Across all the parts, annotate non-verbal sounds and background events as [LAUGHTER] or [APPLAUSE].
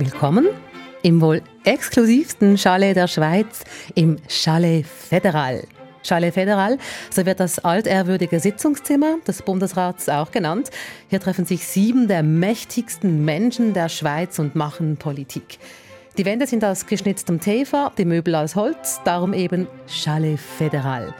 Willkommen im wohl exklusivsten Chalet der Schweiz, im Chalet Federal. Chalet Federal, so wird das altehrwürdige Sitzungszimmer des Bundesrats auch genannt. Hier treffen sich sieben der mächtigsten Menschen der Schweiz und machen Politik. Die Wände sind aus geschnitztem Tefa, die Möbel aus Holz, darum eben Chalet Federal.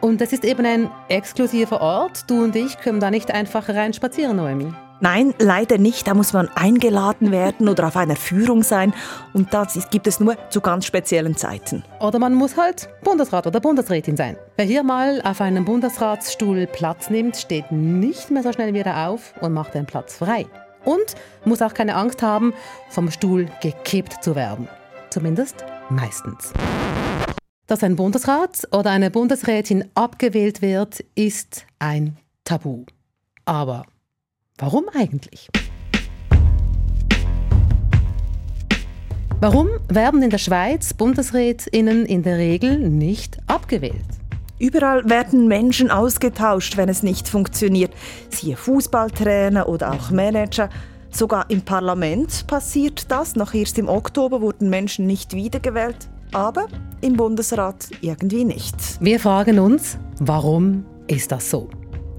Und es ist eben ein exklusiver Ort. Du und ich können da nicht einfach rein spazieren, Noemi. Nein, leider nicht. Da muss man eingeladen werden oder auf einer Führung sein. Und das gibt es nur zu ganz speziellen Zeiten. Oder man muss halt Bundesrat oder Bundesrätin sein. Wer hier mal auf einem Bundesratsstuhl Platz nimmt, steht nicht mehr so schnell wieder auf und macht den Platz frei. Und muss auch keine Angst haben, vom Stuhl gekippt zu werden. Zumindest meistens. Dass ein Bundesrat oder eine Bundesrätin abgewählt wird, ist ein Tabu. Aber Warum eigentlich? Warum werden in der Schweiz Bundesrätinnen in der Regel nicht abgewählt? Überall werden Menschen ausgetauscht, wenn es nicht funktioniert. Siehe Fußballtrainer oder auch Manager. Sogar im Parlament passiert das. Noch erst im Oktober wurden Menschen nicht wiedergewählt. Aber im Bundesrat irgendwie nicht. Wir fragen uns, warum ist das so?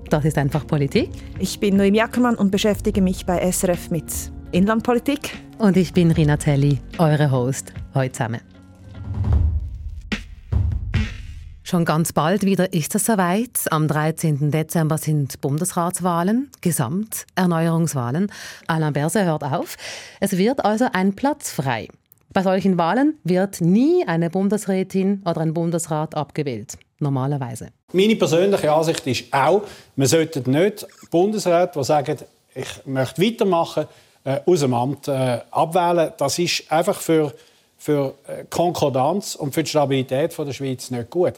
Das ist einfach Politik. Ich bin Noemi Ackermann und beschäftige mich bei SRF mit Inlandpolitik. Und ich bin Rina Telli, eure Host heute zusammen. Schon ganz bald wieder ist es soweit. Am 13. Dezember sind Bundesratswahlen, Gesamterneuerungswahlen. Alain Berset hört auf. Es wird also ein Platz frei. Bei solchen Wahlen wird nie eine Bundesrätin oder ein Bundesrat abgewählt normalerweise. Meine persönliche Ansicht ist auch, man sollte nicht Bundesräte, die sagen, ich möchte weitermachen, äh, aus dem Amt äh, abwählen. Das ist einfach für, für äh, Konkordanz und für die Stabilität von der Schweiz nicht gut.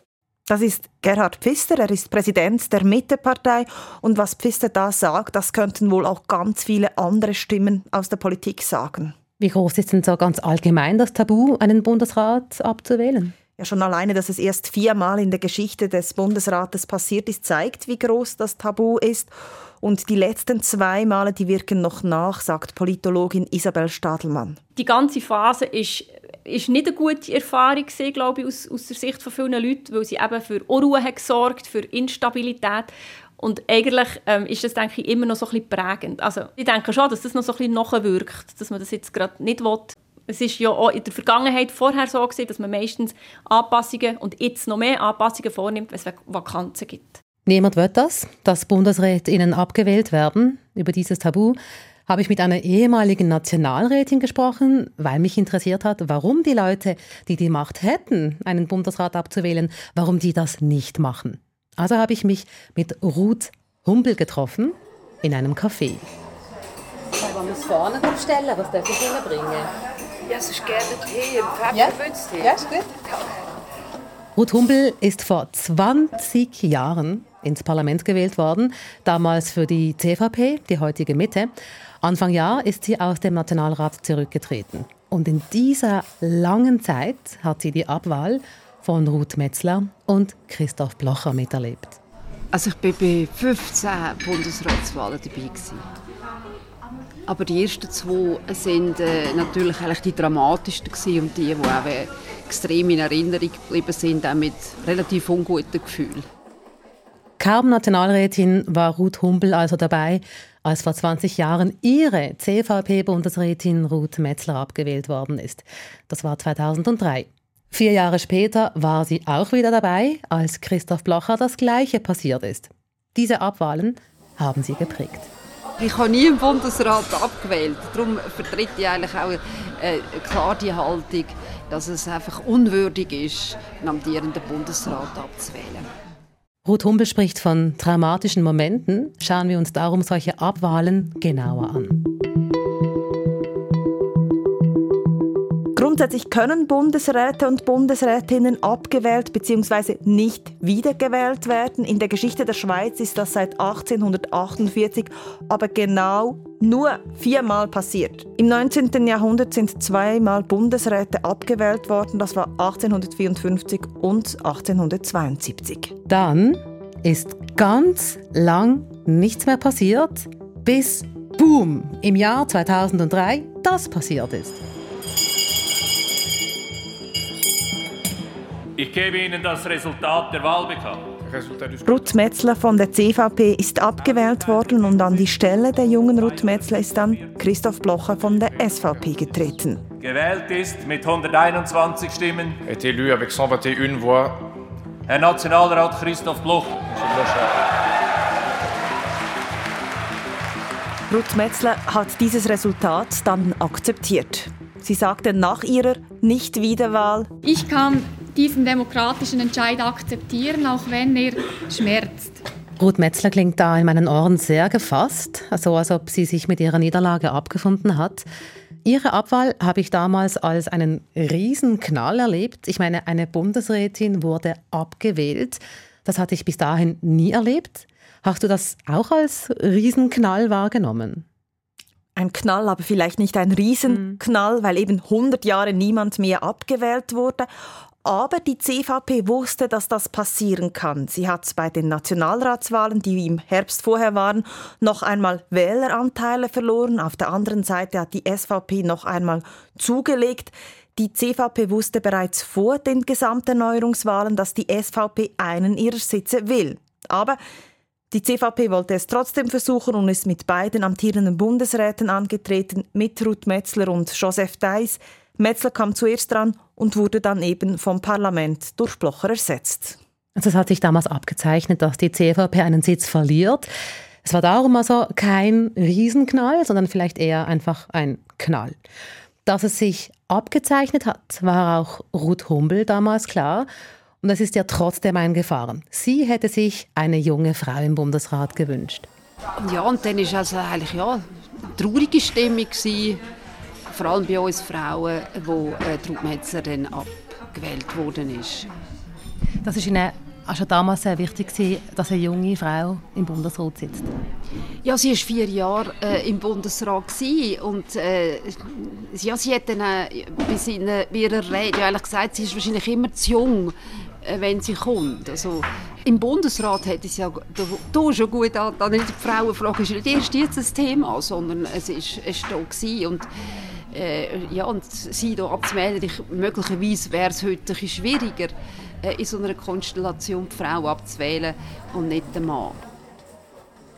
Das ist Gerhard Pfister, er ist Präsident der Mittepartei. Und was Pfister da sagt, das könnten wohl auch ganz viele andere Stimmen aus der Politik sagen. Wie groß ist denn so ganz allgemein das Tabu, einen Bundesrat abzuwählen? Ja, schon alleine, dass es erst viermal in der Geschichte des Bundesrates passiert ist, zeigt, wie groß das Tabu ist. Und die letzten zwei Male, die wirken noch nach, sagt Politologin Isabel Stadelmann. Die ganze Phase ist, ist nicht eine gute Erfahrung gewesen, glaube ich, aus, aus der Sicht von vielen Leuten, weil sie eben für Unruhe hat gesorgt, für Instabilität. Und eigentlich ähm, ist das, denke ich, immer noch so ein bisschen prägend. Also ich denke schon, dass das noch so ein bisschen nachwirkt, dass man das jetzt gerade nicht will, es ist ja auch in der Vergangenheit vorher so gewesen, dass man meistens Anpassungen und jetzt noch mehr Anpassungen vornimmt, wenn es Vakanzen gibt. Niemand will das, dass BundesrätInnen abgewählt werden. Über dieses Tabu habe ich mit einer ehemaligen Nationalrätin gesprochen, weil mich interessiert hat, warum die Leute, die die Macht hätten, einen Bundesrat abzuwählen, warum die das nicht machen. Also habe ich mich mit Ruth Humpel getroffen in einem Café. Man muss vorne aufstellen, was darf ich Ihnen bringen? Ja, es ist gerne Tee, Pfeffermünztee. Ja? ja, ist gut. Ruth Humbel ist vor 20 Jahren ins Parlament gewählt worden, damals für die CVP, die heutige Mitte. Anfang Jahr ist sie aus dem Nationalrat zurückgetreten. Und in dieser langen Zeit hat sie die Abwahl von Ruth Metzler und Christoph Blocher miterlebt. Also ich war bei 15 Bundesratswahlen dabei. Gewesen. Aber die ersten zwei sind äh, natürlich eigentlich die dramatischsten gewesen und die, die auch äh, extrem in Erinnerung geblieben sind, auch mit relativ unguten Gefühlen. Kaum Nationalrätin war Ruth Humbel also dabei, als vor 20 Jahren ihre CVP-Bundesrätin Ruth Metzler abgewählt worden ist. Das war 2003. Vier Jahre später war sie auch wieder dabei, als Christoph Blocher das Gleiche passiert ist. Diese Abwahlen haben sie geprägt. Ich habe nie im Bundesrat abgewählt. Darum vertrete ich eigentlich auch äh, klar die Haltung, dass es einfach unwürdig ist, einen amtierenden Bundesrat abzuwählen. Ruth Humbel spricht von traumatischen Momenten. Schauen wir uns darum solche Abwahlen genauer an. Grundsätzlich können Bundesräte und Bundesrätinnen abgewählt bzw. nicht wiedergewählt werden. In der Geschichte der Schweiz ist das seit 1848 aber genau nur viermal passiert. Im 19. Jahrhundert sind zweimal Bundesräte abgewählt worden. Das war 1854 und 1872. Dann ist ganz lang nichts mehr passiert, bis Boom! Im Jahr 2003 das passiert ist. Gebe Ihnen das Resultat der Wahl bekannt. Ruth Metzler von der CVP ist abgewählt worden und an die Stelle der jungen Ruth Metzler ist dann Christoph Blocher von der SVP getreten. Gewählt ist mit 121 Stimmen est élu avec 121 voix. Herr Nationalrat Christoph Blocher. Ruth Metzler hat dieses Resultat dann akzeptiert. Sie sagte nach ihrer Nichtwiederwahl, Ich kann diesen demokratischen Entscheid akzeptieren, auch wenn er schmerzt. Ruth Metzler klingt da in meinen Ohren sehr gefasst, so als ob sie sich mit ihrer Niederlage abgefunden hat. Ihre Abwahl habe ich damals als einen Riesenknall erlebt. Ich meine, eine Bundesrätin wurde abgewählt. Das hatte ich bis dahin nie erlebt. Hast du das auch als Riesenknall wahrgenommen? ein Knall, aber vielleicht nicht ein Riesenknall, weil eben 100 Jahre niemand mehr abgewählt wurde. Aber die CVP wusste, dass das passieren kann. Sie hat bei den Nationalratswahlen, die im Herbst vorher waren, noch einmal Wähleranteile verloren. Auf der anderen Seite hat die SVP noch einmal zugelegt. Die CVP wusste bereits vor den Gesamterneuerungswahlen, dass die SVP einen ihrer Sitze will. Aber die CVP wollte es trotzdem versuchen und ist mit beiden amtierenden Bundesräten angetreten, mit Ruth Metzler und Joseph Deiss. Metzler kam zuerst dran und wurde dann eben vom Parlament durch Blocher ersetzt. Also es hat sich damals abgezeichnet, dass die CVP einen Sitz verliert. Es war darum also kein Riesenknall, sondern vielleicht eher einfach ein Knall. Dass es sich abgezeichnet hat, war auch Ruth Humbel damals klar. Und das ist ja trotzdem eingefahren. Sie hätte sich eine junge Frau im Bundesrat gewünscht. Ja, und dann war also eigentlich ja, eine traurige Stimmung, gewesen, vor allem bei uns Frauen, wo äh, Ruth Metzler dann abgewählt worden ist. Das ist Ihnen auch schon damals sehr wichtig, dass eine junge Frau im Bundesrat sitzt. Ja, sie war vier Jahre äh, im Bundesrat gewesen und äh, ja, sie hat dann äh, bis in äh, ihrer Rede ja, eigentlich gesagt, sie ist wahrscheinlich immer zu jung äh, wenn sie kommt. Also, Im Bundesrat hat es ja da, da schon gut an die Frauenfrage ist nicht erst jetzt ein Thema, sondern es ist, es ist da gewesen. und äh, ja, und sie hier abzumelden, ich, möglicherweise wäre es heute ein schwieriger, äh, in so einer Konstellation die Frau abzuwählen und nicht den Mann.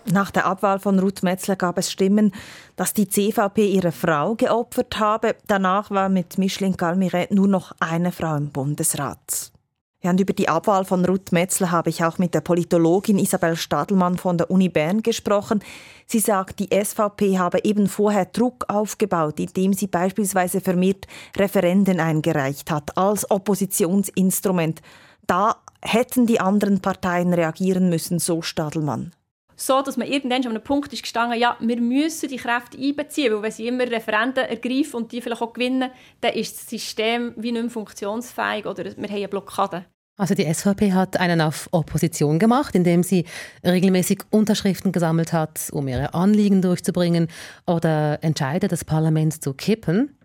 Nach der Abwahl von Ruth Metzler gab es Stimmen, dass die CVP ihre Frau geopfert habe. Danach war mit Micheline Calmiret nur noch eine Frau im Bundesrat. Ja, und über die Abwahl von Ruth Metzler habe ich auch mit der Politologin Isabel Stadelmann von der Uni Bern gesprochen. Sie sagt, die SVP habe eben vorher Druck aufgebaut, indem sie beispielsweise vermehrt Referenden eingereicht hat als Oppositionsinstrument. Da hätten die anderen Parteien reagieren müssen, so Stadelmann so, dass man irgendwann an einem Punkt ist gestanden, ja, wir müssen die Kräfte einbeziehen, weil wenn sie immer Referenden ergreifen und die vielleicht auch gewinnen, dann ist das System wie nicht mehr funktionsfähig oder wir haben eine Blockade. Also die SVP hat einen auf Opposition gemacht, indem sie regelmäßig Unterschriften gesammelt hat, um ihre Anliegen durchzubringen oder Entscheide des Parlaments zu kippen.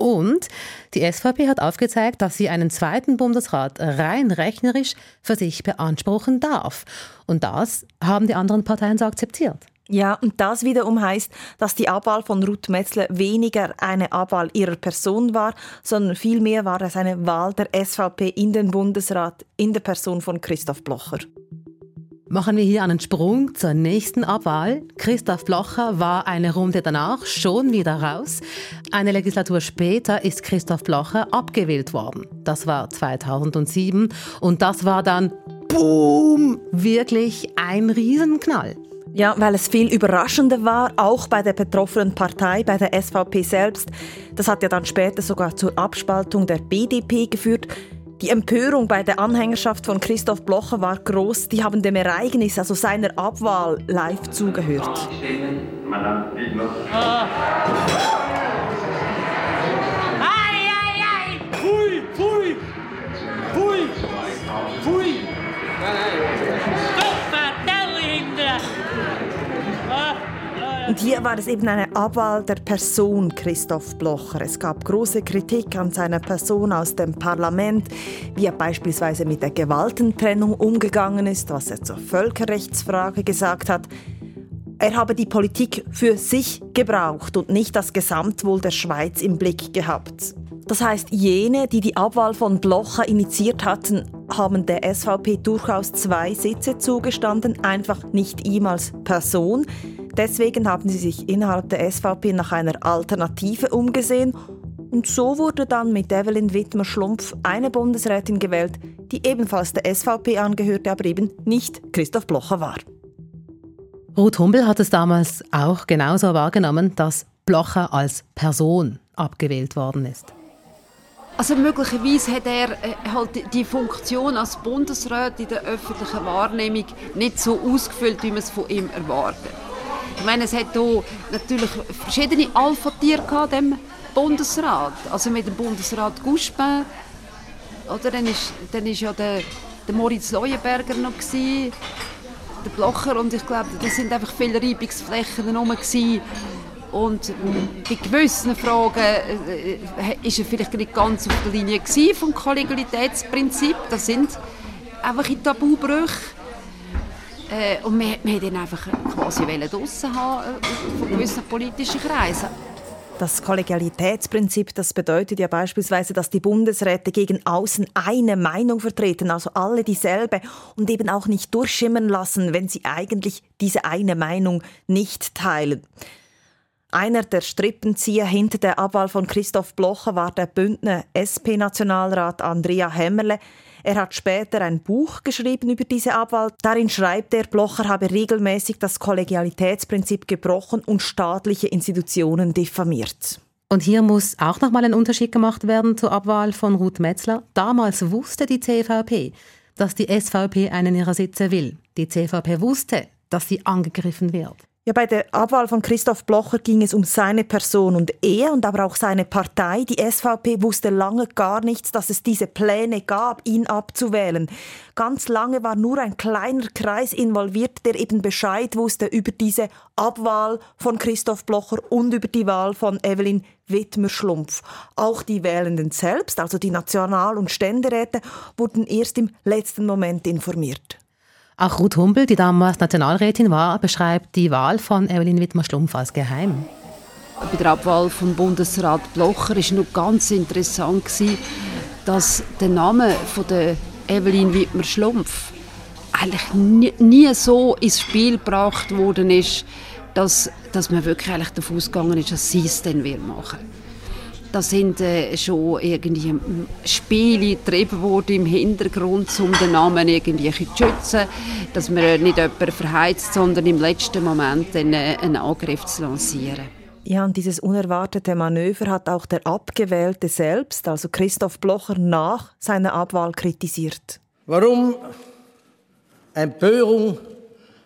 Und die SVP hat aufgezeigt, dass sie einen zweiten Bundesrat rein rechnerisch für sich beanspruchen darf. Und das haben die anderen Parteien so akzeptiert. Ja, und das wiederum heißt, dass die Abwahl von Ruth Metzler weniger eine Abwahl ihrer Person war, sondern vielmehr war es eine Wahl der SVP in den Bundesrat in der Person von Christoph Blocher. Machen wir hier einen Sprung zur nächsten Abwahl. Christoph Blocher war eine Runde danach schon wieder raus. Eine Legislatur später ist Christoph Blocher abgewählt worden. Das war 2007 und das war dann, boom, wirklich ein Riesenknall. Ja, weil es viel überraschender war, auch bei der betroffenen Partei, bei der SVP selbst. Das hat ja dann später sogar zur Abspaltung der BDP geführt. Die Empörung bei der Anhängerschaft von Christoph Blocher war groß. Die haben dem Ereignis, also seiner Abwahl, live zugehört. Ah. Hier war es eben eine Abwahl der Person Christoph Blocher. Es gab große Kritik an seiner Person aus dem Parlament, wie er beispielsweise mit der Gewaltentrennung umgegangen ist, was er zur Völkerrechtsfrage gesagt hat. Er habe die Politik für sich gebraucht und nicht das Gesamtwohl der Schweiz im Blick gehabt. Das heißt, jene, die die Abwahl von Blocher initiiert hatten, haben der SVP durchaus zwei Sitze zugestanden, einfach nicht ihm als Person. Deswegen haben sie sich innerhalb der SVP nach einer Alternative umgesehen und so wurde dann mit Evelyn Wittmer-Schlumpf eine Bundesrätin gewählt, die ebenfalls der SVP angehörte, aber eben nicht Christoph Blocher war. Ruth Humbel hat es damals auch genauso wahrgenommen, dass Blocher als Person abgewählt worden ist. Also möglicherweise hat er äh, halt die Funktion als Bundesrat in der öffentlichen Wahrnehmung nicht so ausgefüllt, wie man es von ihm erwartet. Ich meine, es hat hier natürlich verschiedene Alpha-Tiere gehabt, dem Bundesrat. Also mit dem Bundesrat Guspin, oder? Dann ist, dann ist ja der, der Moritz Leuenberger noch gewesen, der Blocher und ich glaube, das sind einfach viele Reibungsflächen herum und bei gewissen Fragen äh, äh, ist er vielleicht nicht ganz auf der Linie vom Kollegialitätsprinzip. Das sind einfach Tabubrüche. Äh, und wir, wir ihn einfach quasi draussen haben äh, von gewissen politischen Kreisen. Das Kollegialitätsprinzip, das bedeutet ja beispielsweise, dass die Bundesräte gegen außen eine Meinung vertreten, also alle dieselbe und eben auch nicht durchschimmern lassen, wenn sie eigentlich diese eine Meinung nicht teilen. Einer der Strippenzieher hinter der Abwahl von Christoph Blocher war der Bündner SP-Nationalrat Andrea Hämmerle. Er hat später ein Buch geschrieben über diese Abwahl. Darin schreibt er, Blocher habe regelmäßig das Kollegialitätsprinzip gebrochen und staatliche Institutionen diffamiert. Und hier muss auch nochmal ein Unterschied gemacht werden zur Abwahl von Ruth Metzler. Damals wusste die CVP, dass die SVP einen ihrer Sitze will. Die CVP wusste, dass sie angegriffen wird. Ja, bei der Abwahl von Christoph Blocher ging es um seine Person und er und aber auch seine Partei, die SVP, wusste lange gar nichts, dass es diese Pläne gab, ihn abzuwählen. Ganz lange war nur ein kleiner Kreis involviert, der eben Bescheid wusste über diese Abwahl von Christoph Blocher und über die Wahl von Evelyn Wittmer-Schlumpf. Auch die Wählenden selbst, also die National- und Ständeräte, wurden erst im letzten Moment informiert. Auch Ruth Humbel, die damals Nationalrätin war, beschreibt die Wahl von Evelyn Wittmer-Schlumpf als geheim. Bei der Abwahl von Bundesrat Blocher war noch ganz interessant, dass der Name von der Evelyn Wittmer-Schlumpf eigentlich nie, nie, so ins Spiel gebracht worden ist, dass, dass man wirklich eigentlich davon ausgegangen ist, dass sie es dann machen wird. Da sind äh, schon irgendwie Spiele getrieben worden im Hintergrund, um den Namen irgendwie zu schützen, dass man nicht jemanden verheizt, sondern im letzten Moment einen, äh, einen Angriff zu lancieren. Ja, und dieses unerwartete Manöver hat auch der Abgewählte selbst, also Christoph Blocher, nach seiner Abwahl kritisiert. Warum Empörung?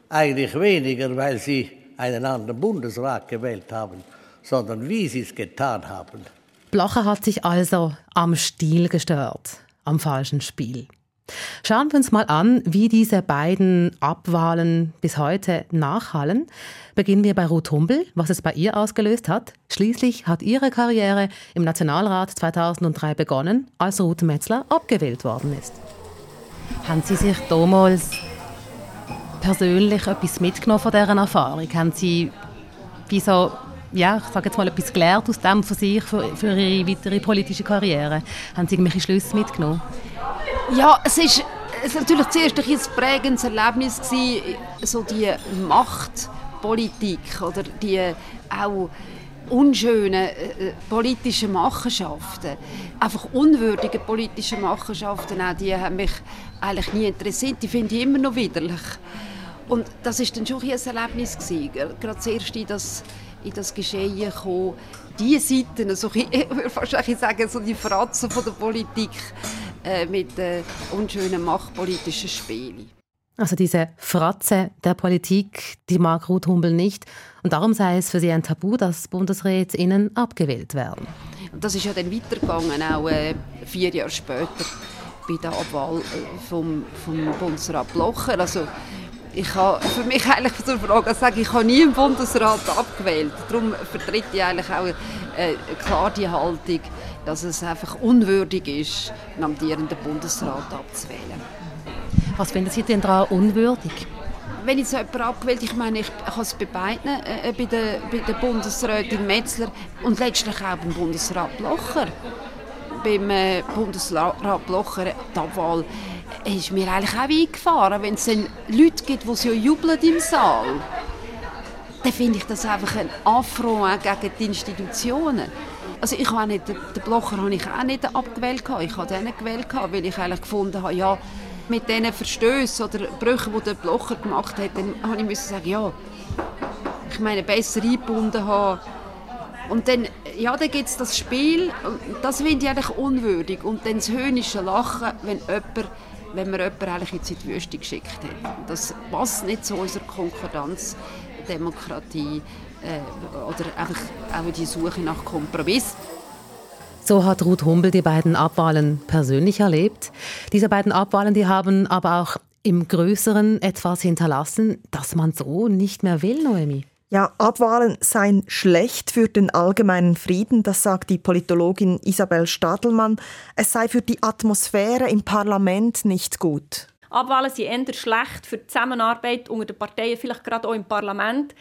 Eigentlich weniger, weil sie einen anderen Bundesrat gewählt haben, sondern wie sie es getan haben. Blocher hat sich also am Stil gestört, am falschen Spiel. Schauen wir uns mal an, wie diese beiden Abwahlen bis heute nachhallen. Beginnen wir bei Ruth Humbel, was es bei ihr ausgelöst hat. Schließlich hat ihre Karriere im Nationalrat 2003 begonnen, als Ruth Metzler abgewählt worden ist. Haben Sie sich damals persönlich etwas mitgenommen von dieser Erfahrung? Haben Sie wie so ja, ich sage jetzt mal etwas gelernt aus dem für sich, für, für Ihre weitere politische Karriere? Haben Sie irgendwelche Schlüsse mitgenommen? Ja, es ist, es ist natürlich zuerst ein prägendes Erlebnis gewesen, so die Machtpolitik oder die auch unschönen äh, politischen Machenschaften, einfach unwürdige politische Machenschaften, auch die haben mich eigentlich nie interessiert. Die finde ich immer noch widerlich. Und das ist dann schon ein Erlebnis gewesen, gerade zuerst in das in das Geschehen gekommen. Die Seiten, also ich [LAUGHS] würde fast sagen, so die Fratzen von der Politik äh, mit äh, unschönen machtpolitischen Spielen. Also diese Fratze der Politik, die mag Ruth Humbel nicht. Und darum sei es für sie ein Tabu, dass BundesrätInnen abgewählt werden. das ist ja dann weitergegangen, auch äh, vier Jahre später bei der Abwahl äh, vom, vom Bundesrat Blocher. Also ich habe für mich eigentlich zur Frage sagen, ich habe nie im Bundesrat abgewählt. Darum vertrete ich eigentlich auch äh, klar die Haltung, dass es einfach unwürdig ist, einen amtierenden Bundesrat abzuwählen. Was finden Sie denn daran unwürdig? wenn jetzt jemand abgewählt ich meine, ich habe es bei beiden, äh, bei der, bei der Bundesrätin Metzler und letztlich auch beim Bundesrat Blocher. Beim äh, Bundesrat Blocher, die Abwahl, ist mir eigentlich auch eingefahren. Wenn es Leute gibt, die so jubeln im Saal, dann finde ich das einfach ein Affront gegen die Institutionen. Also ich habe nicht, den Blocher habe ich auch nicht abgewählt. Ich habe den gewählt, weil ich eigentlich gefunden habe, ja, mit diesen Verstößen oder Brüchen, die der Blocher gemacht hat, dann habe ich müssen sagen, ja, ich meine, besser eingebunden haben. Und dann, ja, dann gibt es das Spiel, das finde ich eigentlich unwürdig. Und dann das höhnische Lachen, wenn jemand wenn man jemanden eigentlich in die Wüste geschickt hat. Das passt nicht zu unserer Konkordanzdemokratie äh, oder einfach auch die Suche nach Kompromiss. So hat Ruth Humbel die beiden Abwahlen persönlich erlebt. Diese beiden Abwahlen, die haben aber auch im Größeren etwas hinterlassen, das man so nicht mehr will, Noemi. Ja, Abwahlen seien schlecht für den allgemeinen Frieden, das sagt die Politologin Isabel Stadelmann. Es sei für die Atmosphäre im Parlament nicht gut. Abwahlen sind eher schlecht für die Zusammenarbeit unter den Parteien, vielleicht gerade auch im Parlament.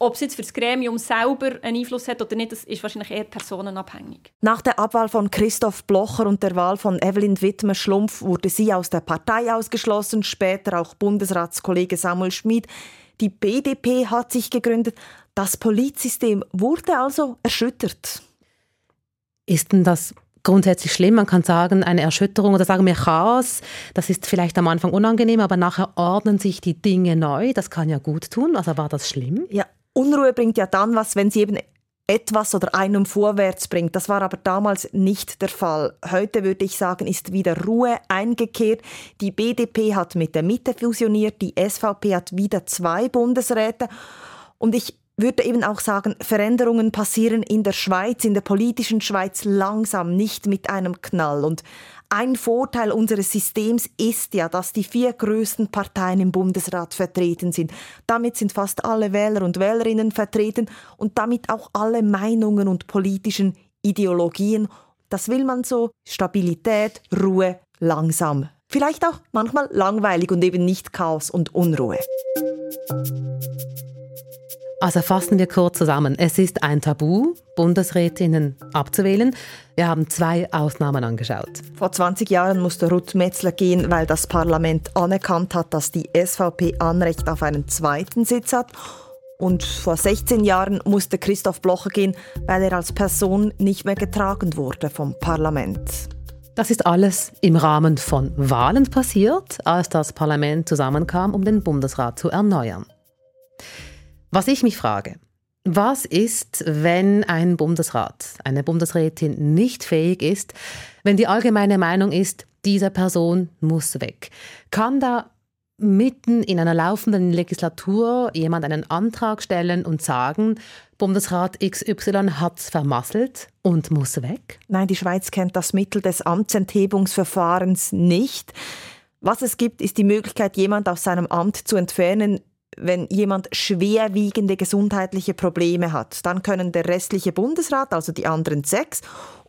Ob es jetzt für das Gremium selber einen Einfluss hat oder nicht, das ist wahrscheinlich eher personenabhängig. Nach der Abwahl von Christoph Blocher und der Wahl von Evelyn Wittmer-Schlumpf wurde sie aus der Partei ausgeschlossen, später auch Bundesratskollege Samuel Schmid. Die BDP hat sich gegründet. Das Polizsystem wurde also erschüttert. Ist denn das grundsätzlich schlimm. Man kann sagen, eine Erschütterung oder sagen wir Chaos, das ist vielleicht am Anfang unangenehm, aber nachher ordnen sich die Dinge neu. Das kann ja gut tun. Also war das schlimm? Ja, Unruhe bringt ja dann was, wenn sie eben etwas oder einem vorwärts bringt. Das war aber damals nicht der Fall. Heute würde ich sagen, ist wieder Ruhe eingekehrt. Die BDP hat mit der Mitte fusioniert, die SVP hat wieder zwei Bundesräte. Und ich würde eben auch sagen, Veränderungen passieren in der Schweiz, in der politischen Schweiz langsam, nicht mit einem Knall. Und ein Vorteil unseres Systems ist ja, dass die vier größten Parteien im Bundesrat vertreten sind. Damit sind fast alle Wähler und Wählerinnen vertreten und damit auch alle Meinungen und politischen Ideologien. Das will man so. Stabilität, Ruhe, langsam. Vielleicht auch manchmal langweilig und eben nicht Chaos und Unruhe. Also fassen wir kurz zusammen. Es ist ein Tabu, Bundesrätinnen abzuwählen. Wir haben zwei Ausnahmen angeschaut. Vor 20 Jahren musste Ruth Metzler gehen, weil das Parlament anerkannt hat, dass die SVP Anrecht auf einen zweiten Sitz hat. Und vor 16 Jahren musste Christoph Blocher gehen, weil er als Person nicht mehr getragen wurde vom Parlament. Das ist alles im Rahmen von Wahlen passiert, als das Parlament zusammenkam, um den Bundesrat zu erneuern. Was ich mich frage, was ist, wenn ein Bundesrat, eine Bundesrätin nicht fähig ist, wenn die allgemeine Meinung ist, diese Person muss weg? Kann da mitten in einer laufenden Legislatur jemand einen Antrag stellen und sagen, Bundesrat XY hat es vermasselt und muss weg? Nein, die Schweiz kennt das Mittel des Amtsenthebungsverfahrens nicht. Was es gibt, ist die Möglichkeit, jemand aus seinem Amt zu entfernen, wenn jemand schwerwiegende gesundheitliche Probleme hat, dann können der restliche Bundesrat, also die anderen sechs,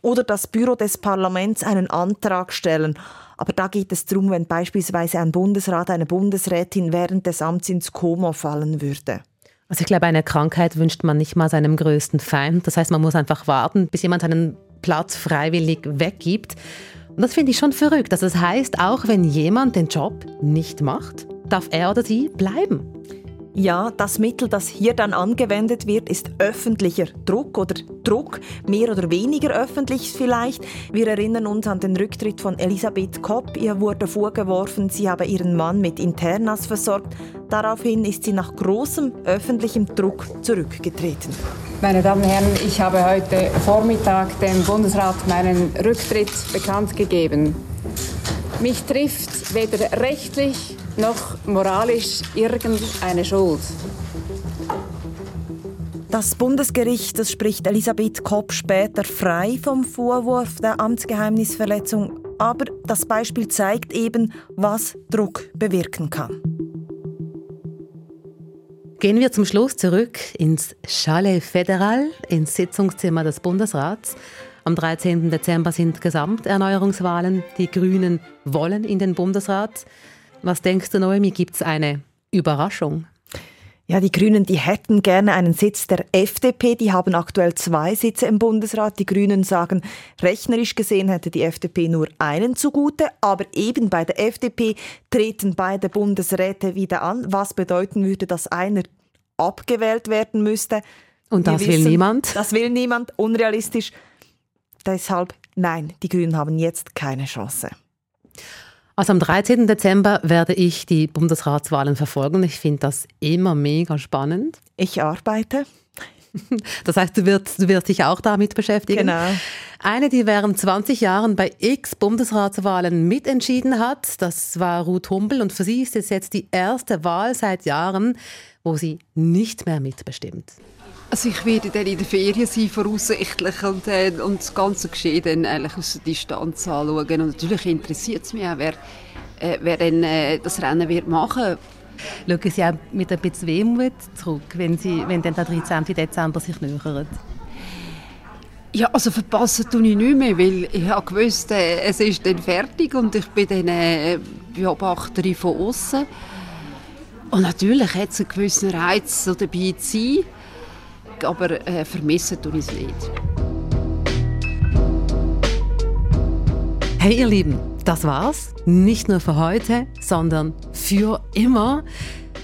oder das Büro des Parlaments einen Antrag stellen. Aber da geht es darum, wenn beispielsweise ein Bundesrat, eine Bundesrätin während des Amts ins Koma fallen würde. Also ich glaube, eine Krankheit wünscht man nicht mal seinem größten Feind. Das heißt, man muss einfach warten, bis jemand einen Platz freiwillig weggibt. Und das finde ich schon verrückt. Also das heißt, auch wenn jemand den Job nicht macht, darf er oder sie bleiben. Ja, das Mittel, das hier dann angewendet wird, ist öffentlicher Druck oder Druck, mehr oder weniger öffentlich vielleicht. Wir erinnern uns an den Rücktritt von Elisabeth Kopp. Ihr wurde vorgeworfen, sie habe ihren Mann mit Internas versorgt. Daraufhin ist sie nach großem öffentlichem Druck zurückgetreten. Meine Damen und Herren, ich habe heute Vormittag dem Bundesrat meinen Rücktritt bekannt gegeben. Mich trifft weder rechtlich noch moralisch irgendeine Schuld. Das Bundesgericht das spricht Elisabeth Kopp später frei vom Vorwurf der Amtsgeheimnisverletzung, aber das Beispiel zeigt eben, was Druck bewirken kann. Gehen wir zum Schluss zurück ins Chalet Federal, ins Sitzungszimmer des Bundesrats. Am 13. Dezember sind Gesamterneuerungswahlen. Die Grünen wollen in den Bundesrat. Was denkst du, Noemi? Gibt es eine Überraschung. Ja, die Grünen, die hätten gerne einen Sitz der FDP. Die haben aktuell zwei Sitze im Bundesrat. Die Grünen sagen, rechnerisch gesehen hätte die FDP nur einen zugute. Aber eben bei der FDP treten beide Bundesräte wieder an, was bedeuten würde, dass einer abgewählt werden müsste. Und das wissen, will niemand? Das will niemand. Unrealistisch. Deshalb, nein, die Grünen haben jetzt keine Chance. Also am 13. Dezember werde ich die Bundesratswahlen verfolgen. Ich finde das immer mega spannend. Ich arbeite. [LAUGHS] Das heißt, du wirst, du wirst dich auch damit beschäftigen. Genau. Eine, die während 20 Jahren bei x Bundesratswahlen mitentschieden hat, das war Ruth Humbel. Und für sie ist es jetzt die erste Wahl seit Jahren, wo sie nicht mehr mitbestimmt. Also ich werde dann in der Ferien sein, voraussichtlich, und, äh, und das ganze Geschehen dann eigentlich aus der Distanz anschauen. Und natürlich interessiert es mich auch, wer, äh, wer dann äh, das Rennen wird machen wird. Schauen Sie auch mit ein bisschen Wehmut zurück, wenn, Sie, wenn dann der 13. Dezember sich nähert? Ja, also verpassen tue ich nicht mehr, weil ich habe gewusst, äh, es ist dann fertig und ich bin dann äh, Beobachterin von außen. Und natürlich hat es einen gewissen Reiz, so dabei zu sein aber äh, vermissen tue ich es nicht. Hey ihr Lieben, das war's. Nicht nur für heute, sondern für immer.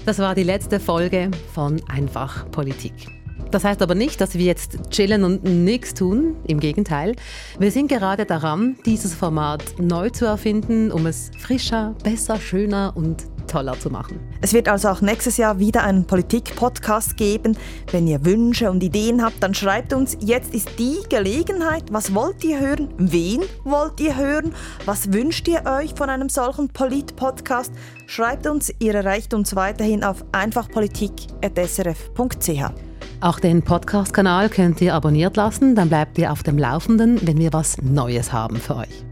Das war die letzte Folge von Einfach Politik. Das heißt aber nicht, dass wir jetzt chillen und nichts tun. Im Gegenteil. Wir sind gerade daran, dieses Format neu zu erfinden, um es frischer, besser, schöner und toller zu machen. Es wird also auch nächstes Jahr wieder einen Politik-Podcast geben. Wenn ihr Wünsche und Ideen habt, dann schreibt uns. Jetzt ist die Gelegenheit. Was wollt ihr hören? Wen wollt ihr hören? Was wünscht ihr euch von einem solchen Polit-Podcast? Schreibt uns. Ihr erreicht uns weiterhin auf einfachpolitik.srf.ch. Auch den Podcast-Kanal könnt ihr abonniert lassen, dann bleibt ihr auf dem Laufenden, wenn wir was Neues haben für euch.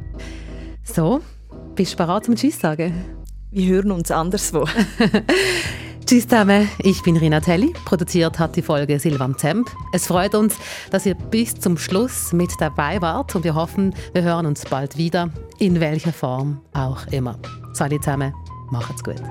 So, bist du bereit zum Tschüss sagen? Wir hören uns anderswo. [LAUGHS] Tschüss zusammen, ich bin Rina Telli. Produziert hat die Folge Silvan Zemp. Es freut uns, dass ihr bis zum Schluss mit dabei wart und wir hoffen, wir hören uns bald wieder, in welcher Form auch immer. Salut zusammen, macht's gut.